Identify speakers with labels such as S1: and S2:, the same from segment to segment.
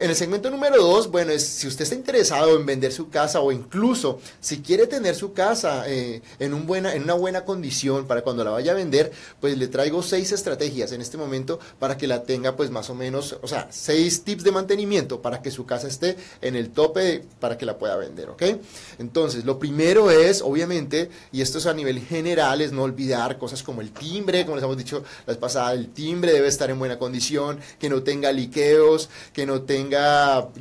S1: En el segmento número dos, bueno, es si usted está interesado en vender su casa o incluso si quiere tener su casa eh, en, una buena condición para cuando la vaya a vender, pues le traigo seis estrategias en este momento para que la tenga pues más o menos, o sea, seis tips de mantenimiento para que su casa esté en el tope para que la pueda vender, ¿ok? Entonces, lo primero es, obviamente, y esto es a nivel general, es no olvidar cosas como el timbre, como les hemos dicho la vez pasada, el timbre debe estar en buena condición, que no tenga liqueos, que no tenga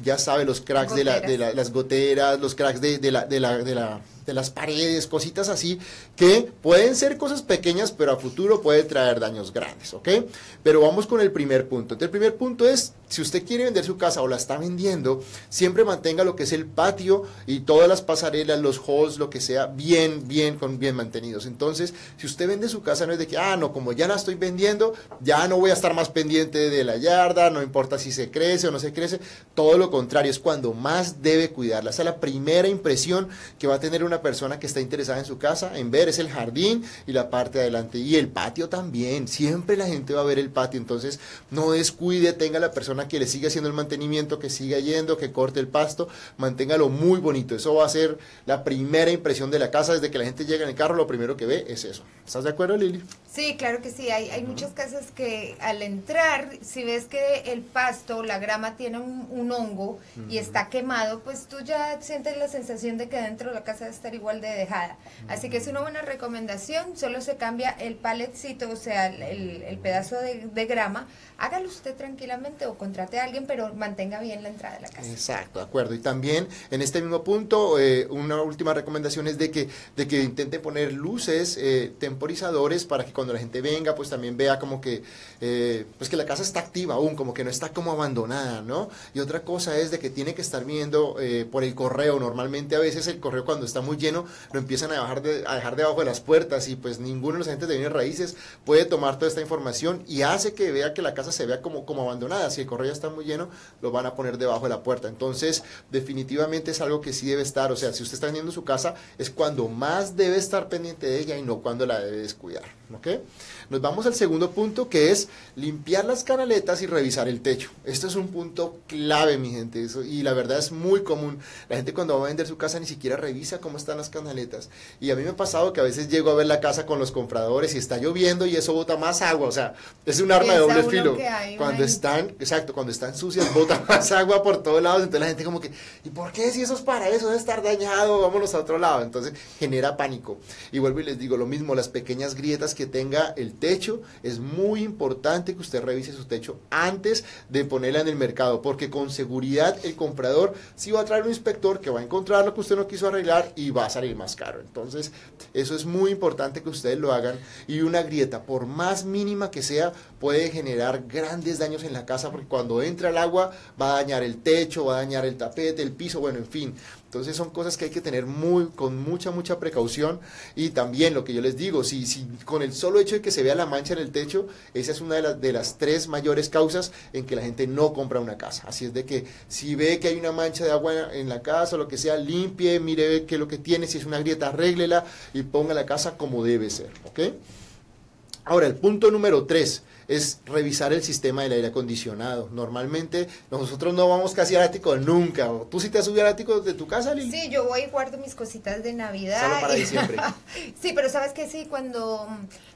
S1: ya sabe, los cracks de, la, de las goteras, los cracks de, de la, de la, de la de las paredes, cositas así, que pueden ser cosas pequeñas, pero a futuro puede traer daños grandes, ¿ok? Pero vamos con el primer punto. el primer punto es, si usted quiere vender su casa o la está vendiendo, siempre mantenga lo que es el patio y todas las pasarelas, los halls, lo que sea, bien, bien, con bien mantenidos. Entonces, si usted vende su casa, no es de que, ah, no, como ya la estoy vendiendo, ya no voy a estar más pendiente de la yarda, no importa si se crece o no se crece, todo lo contrario, es cuando más debe cuidarla. Esa es la primera impresión que va a tener una persona que está interesada en su casa en ver es el jardín y la parte de adelante y el patio también. Siempre la gente va a ver el patio, entonces no descuide, tenga la persona que le siga haciendo el mantenimiento, que siga yendo, que corte el pasto, manténgalo muy bonito. Eso va a ser la primera impresión de la casa desde que la gente llega en el carro, lo primero que ve es eso. ¿Estás de acuerdo, Lili?
S2: Sí, claro que sí. Hay, hay muchas casas que al entrar, si ves que el pasto, la grama tiene un, hongo y está quemado, pues tú ya sientes la sensación de que dentro de la casa está estar igual de dejada. Así que es una buena recomendación, solo se cambia el paletcito, o sea, el, pedazo de, grama, hágalo usted tranquilamente o contrate a alguien, pero mantenga bien la entrada de la casa.
S1: Exacto, de acuerdo. Y también en este mismo punto, eh, una última recomendación es de que, de que intente poner luces, eh, temporizadores, para que cuando la gente venga, pues también vea como que, eh, pues que la casa está activa aún, como que no está como abandonada, ¿no? Y otra cosa es de que tiene que estar viendo por el correo, normalmente a veces el correo cuando está muy lleno, lo empiezan a dejar, de, a dejar debajo de las puertas y pues ninguno de los agentes de bienes raíces puede tomar toda esta información y hace que vea que la casa se vea como, como abandonada. Si el correo ya está muy lleno, lo van a poner debajo de la puerta. Entonces, definitivamente es algo que sí debe estar, o sea, si usted está vendiendo su casa, es cuando más debe estar pendiente de ella y no cuando la debe descuidar. ¿ok? Nos vamos al segundo punto que es limpiar las canaletas y revisar el techo. Esto es un punto clave, mi gente, eso, y la verdad es muy común. La gente cuando va a vender su casa ni siquiera revisa cómo están las canaletas. Y a mí me ha pasado que a veces llego a ver la casa con los compradores y está lloviendo y eso bota más agua, o sea, es un arma de doble filo. cuando están, exacto, cuando están sucias bota más agua por todos lados, entonces la gente como que, ¿y por qué si eso es para eso? Debe estar dañado, vámonos a otro lado. Entonces genera pánico. Y vuelvo y les digo lo mismo, las pequeñas grietas que tenga el techo, es muy importante que usted revise su techo antes de ponerla en el mercado, porque con seguridad el comprador sí va a traer un inspector que va a encontrar lo que usted no quiso arreglar y va a salir más caro. Entonces, eso es muy importante que ustedes lo hagan. Y una grieta, por más mínima que sea, puede generar grandes daños en la casa, porque cuando entra el agua va a dañar el techo, va a dañar el tapete, el piso, bueno, en fin. Entonces son cosas que hay que tener muy, con mucha, mucha precaución. Y también lo que yo les digo, si, si con el solo hecho de que se vea la mancha en el techo, esa es una de, las de las tres mayores causas en que la gente no compra una casa. Así es de que si ve que hay una mancha de agua en la casa o lo que sea, limpie, mire qué es lo que tiene, si es una grieta, arréglela y ponga la casa como debe ser. Ahora, el punto número tres es revisar el sistema del aire acondicionado. Normalmente nosotros no vamos casi al ático nunca. ¿Tú sí te has subido al ático de tu casa, Lili?
S2: Sí, yo voy y guardo mis cositas de Navidad.
S1: Solo para diciembre.
S2: sí, pero sabes que sí, cuando,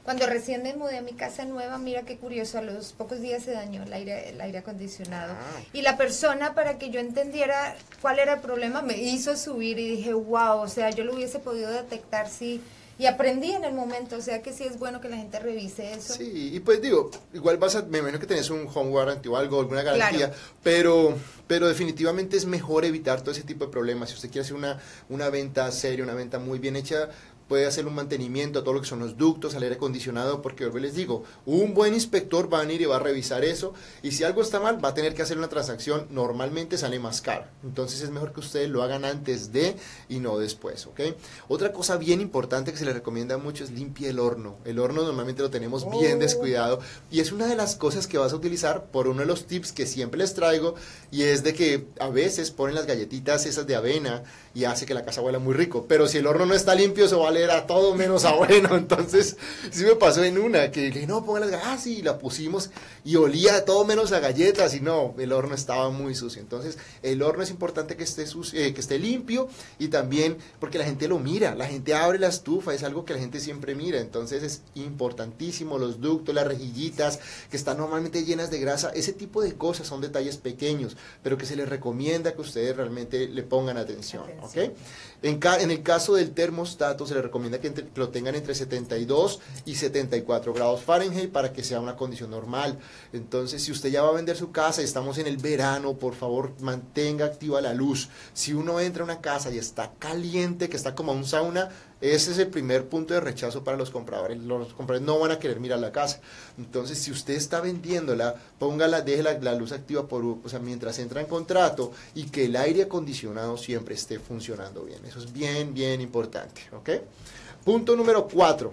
S2: cuando recién me mudé a mi casa nueva, mira qué curioso, a los pocos días se dañó el aire, el aire acondicionado. Ah. Y la persona, para que yo entendiera cuál era el problema, me hizo subir y dije, wow, o sea, yo lo hubiese podido detectar si y aprendí en el momento, o sea que sí es bueno que la gente revise eso.
S1: Sí, y pues digo, igual vas a, me imagino que tenés un home warranty o algo, alguna garantía, pero, pero definitivamente es mejor evitar todo ese tipo de problemas. Si usted quiere hacer una, una venta seria, una venta muy bien hecha, puede hacer un mantenimiento a todo lo que son los ductos, al aire acondicionado, porque yo les digo, un buen inspector va a venir y va a revisar eso, y si algo está mal, va a tener que hacer una transacción, normalmente sale más caro. Entonces es mejor que ustedes lo hagan antes de y no después, ¿ok? Otra cosa bien importante que se les recomienda mucho es limpie el horno. El horno normalmente lo tenemos bien oh. descuidado, y es una de las cosas que vas a utilizar por uno de los tips que siempre les traigo, y es de que a veces ponen las galletitas esas de avena y hace que la casa huela muy rico, pero si el horno no está limpio, se va a leer a todo menos a bueno. Entonces, sí me pasó en una, que dije, no, pongan las galletas, ah, sí, la pusimos y olía todo menos a galletas y no, el horno estaba muy sucio. Entonces, el horno es importante que esté, sucio, eh, que esté limpio y también porque la gente lo mira, la gente abre la estufa, es algo que la gente siempre mira. Entonces, es importantísimo los ductos, las rejillitas que están normalmente llenas de grasa, ese tipo de cosas son detalles pequeños, pero que se les recomienda que ustedes realmente le pongan atención. ¿ok? En, en, el caso del termostato se le recomienda que, lo tengan entre 72 y 74 grados Fahrenheit para que sea una condición normal. Entonces, si usted ya va a vender su casa y estamos en el verano, por favor mantenga activa la luz. Si uno entra a una casa y está caliente, que está como un sauna, ese es el primer punto de rechazo para los compradores. Los compradores no van a querer mirar la casa. Entonces, si usted está vendiéndola, póngala, deje la, luz activa por, o sea, mientras entra en contrato y que el aire acondicionado siempre esté funcionando bien. Eso es bien, bien importante. Punto número cuatro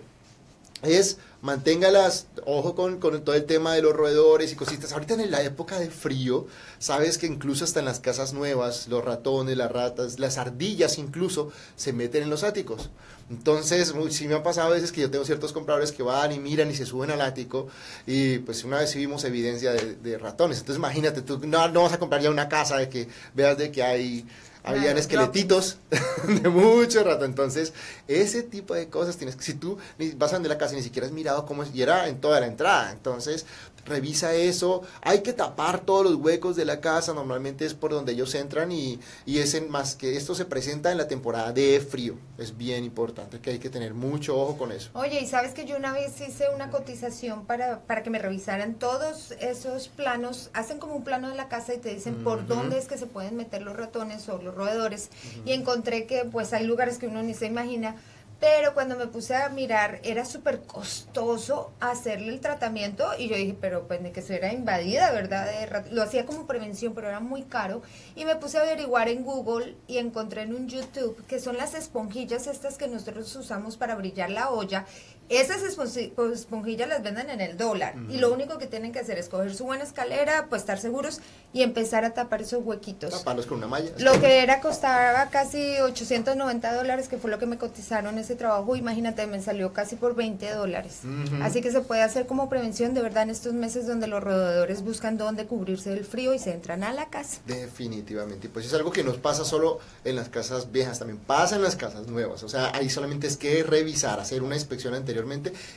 S1: es manténgalas, ojo con, todo el tema de los roedores y cositas. Ahorita en la época de frío, sabes que incluso hasta en las casas nuevas, los ratones, las ratas, las ardillas incluso se meten en los áticos. Entonces, sí me ha pasado a veces que yo tengo ciertos compradores que van y miran y se suben al ático y pues una vez vimos evidencia de, ratones. Entonces imagínate, tú no, no vas a comprar ya una casa de que veas de que hay habían esqueletitos de mucho rato. Entonces, ese tipo de cosas tienes que, si tú vas a andar la casa y ni siquiera has mirado cómo es, y era en toda la entrada. Entonces, revisa eso. Hay que tapar todos los huecos de la casa, normalmente es por donde ellos entran y, y es en más que esto se presenta en la temporada de frío. Es bien importante que hay que tener mucho ojo con eso.
S2: Oye, y sabes que yo una vez hice una cotización para, para que me revisaran todos esos planos, hacen como un plano de la casa y te dicen por dónde es que se pueden meter los ratones o los roedores y encontré que pues hay lugares que uno ni se imagina pero cuando me puse a mirar, era súper costoso hacerle el tratamiento y yo dije, pero pues de que eso era invadida, ¿verdad? lo hacía como prevención, pero era muy caro. Y me puse a averiguar en Google y encontré en un YouTube que son las esponjillas estas que nosotros usamos para brillar la olla esas esponjillas las venden en el dólar y lo único que tienen que hacer es coger su buena escalera, pues estar seguros y empezar a tapar esos huequitos.
S1: Taparlos con una malla.
S2: Lo que era costaba casi 890 dólares, que fue lo que me cotizaron ese trabajo, imagínate, me salió casi por 20 dólares. Así que se puede hacer como prevención de verdad en estos meses donde los roedores buscan dónde cubrirse del frío y se entran a la casa.
S1: Definitivamente, pues es algo que nos pasa solo en las casas viejas, también pasa en las casas nuevas, o sea, ahí solamente es que revisar, hacer una inspección anterior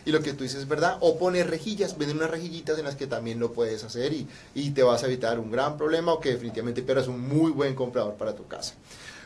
S1: y lo que tú dices es verdad, o poner rejillas, venden unas rejillitas en las que también lo puedes hacer y, y te vas a evitar un gran problema o que definitivamente eres un muy buen comprador para tu casa.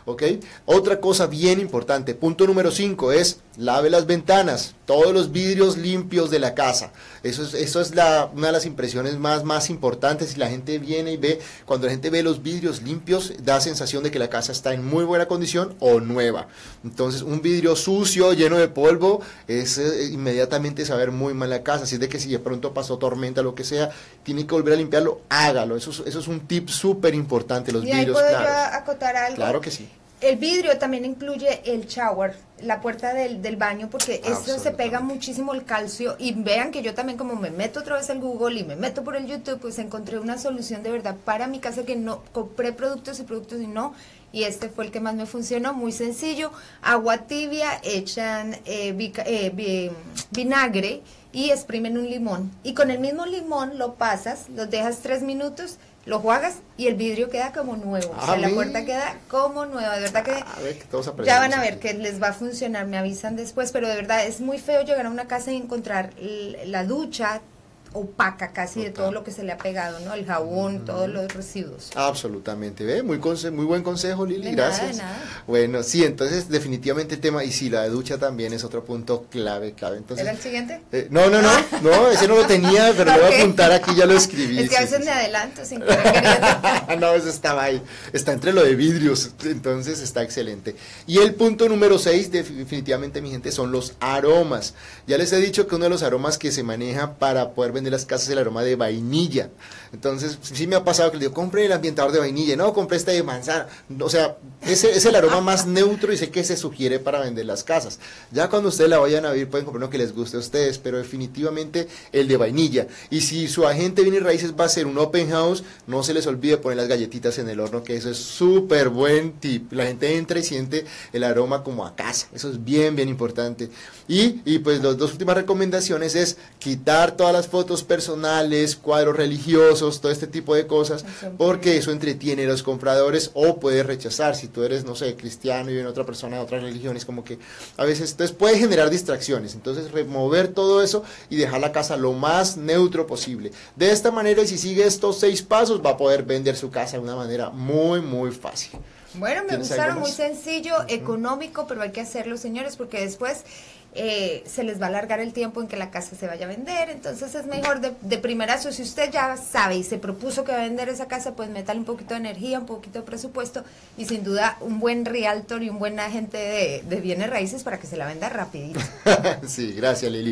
S1: ¿Ok? Otra cosa bien importante, punto número 5 es lave las ventanas, todos los vidrios limpios de la casa. Eso es, eso es la, una de las impresiones más, más importantes. Si la gente viene y ve, cuando la gente ve los vidrios limpios, da sensación de que la casa está en muy buena condición o nueva. Entonces, un vidrio sucio, lleno de polvo, es eh, inmediatamente saber muy mal la casa. Así es de que si de pronto pasó tormenta, lo que sea, tiene que volver a limpiarlo, hágalo. Eso, eso es un tip súper importante, los vidrios.
S2: Ahí acotar algo.
S1: Claro que sí.
S2: El vidrio también incluye el shower, la puerta del, del baño, porque eso se pega muchísimo el calcio. Y vean que yo también, como me meto otra vez al Google y me meto por el YouTube, pues encontré una solución de verdad para mi casa que no compré productos y productos y no. Y este fue el que más me funcionó, muy sencillo. Agua tibia, echan eh, eh, vinagre y exprimen un limón. Y con el mismo limón lo pasas, lo dejas tres minutos lo juegas y el vidrio queda como nuevo. o sea, la puerta queda como nueva. De verdad que, ya van a ver que les va a funcionar. Me avisan después, pero de verdad es muy feo llegar a una casa y encontrar la ducha opaca casi de todo lo que se le ha pegado, ¿no? El jabón, todos los residuos.
S1: Absolutamente, ¿ve? Muy, muy buen consejo, Lili,
S2: De
S1: gracias.
S2: nada, de nada.
S1: Bueno, sí, entonces definitivamente el tema, y sí, la ducha también es otro punto clave, clave. Entonces,
S2: ¿Era el siguiente?
S1: eh, no, no, no, no, ese no lo tenía, pero lo voy a apuntar aquí, ya lo escribí.
S2: Es que a veces
S1: sí,
S2: me
S1: sí.
S2: adelanto sin querer
S1: no, eso estaba ahí. Está entre lo de vidrios, entonces está excelente. Y el punto número 6, definitivamente, mi gente, son los aromas. Ya les he dicho que uno de los aromas que se maneja para poder vender las casas el aroma de vainilla. Entonces, sí me ha pasado que le digo, compre el ambientador de vainilla, no, compre este de manzana. O sea, ese es el aroma más neutro y sé que se sugiere para vender las casas. Ya cuando ustedes la vayan a ver, pueden comprar uno que les guste a ustedes, pero definitivamente el de vainilla. Y si su agente viene raíces va a ser un open house, no se les olvide poner las galletitas en el horno, que eso es súper buen tip. La gente entra y siente el aroma como a casa. Eso es bien, bien importante. Y, y pues las dos últimas recomendaciones es quitar todas las fotos personales, cuadros religiosos, todo este tipo de cosas, porque eso entretiene a los compradores o puede rechazar. Si tú eres, no sé, cristiano y viene otra persona de otras religiones, como que a veces entonces puede generar distracciones. Entonces remover todo eso y dejar la casa lo más neutro posible. De esta manera, si sigue estos seis pasos, va a poder vender su casa de una manera muy, muy fácil.
S2: Bueno, me
S1: ¿Tienes
S2: gustaron, muy sencillo, económico, pero hay que hacerlo, señores, porque después eh, se les va a alargar el tiempo en que la casa se vaya a vender. Entonces es mejor de, de primerazo, si usted ya sabe y se propuso que va a vender esa casa, pues métale un poquito de energía, un poquito de presupuesto y sin duda un buen realtor y un buen agente de, de bienes raíces para que se la venda rapidito.
S1: sí, gracias Lili.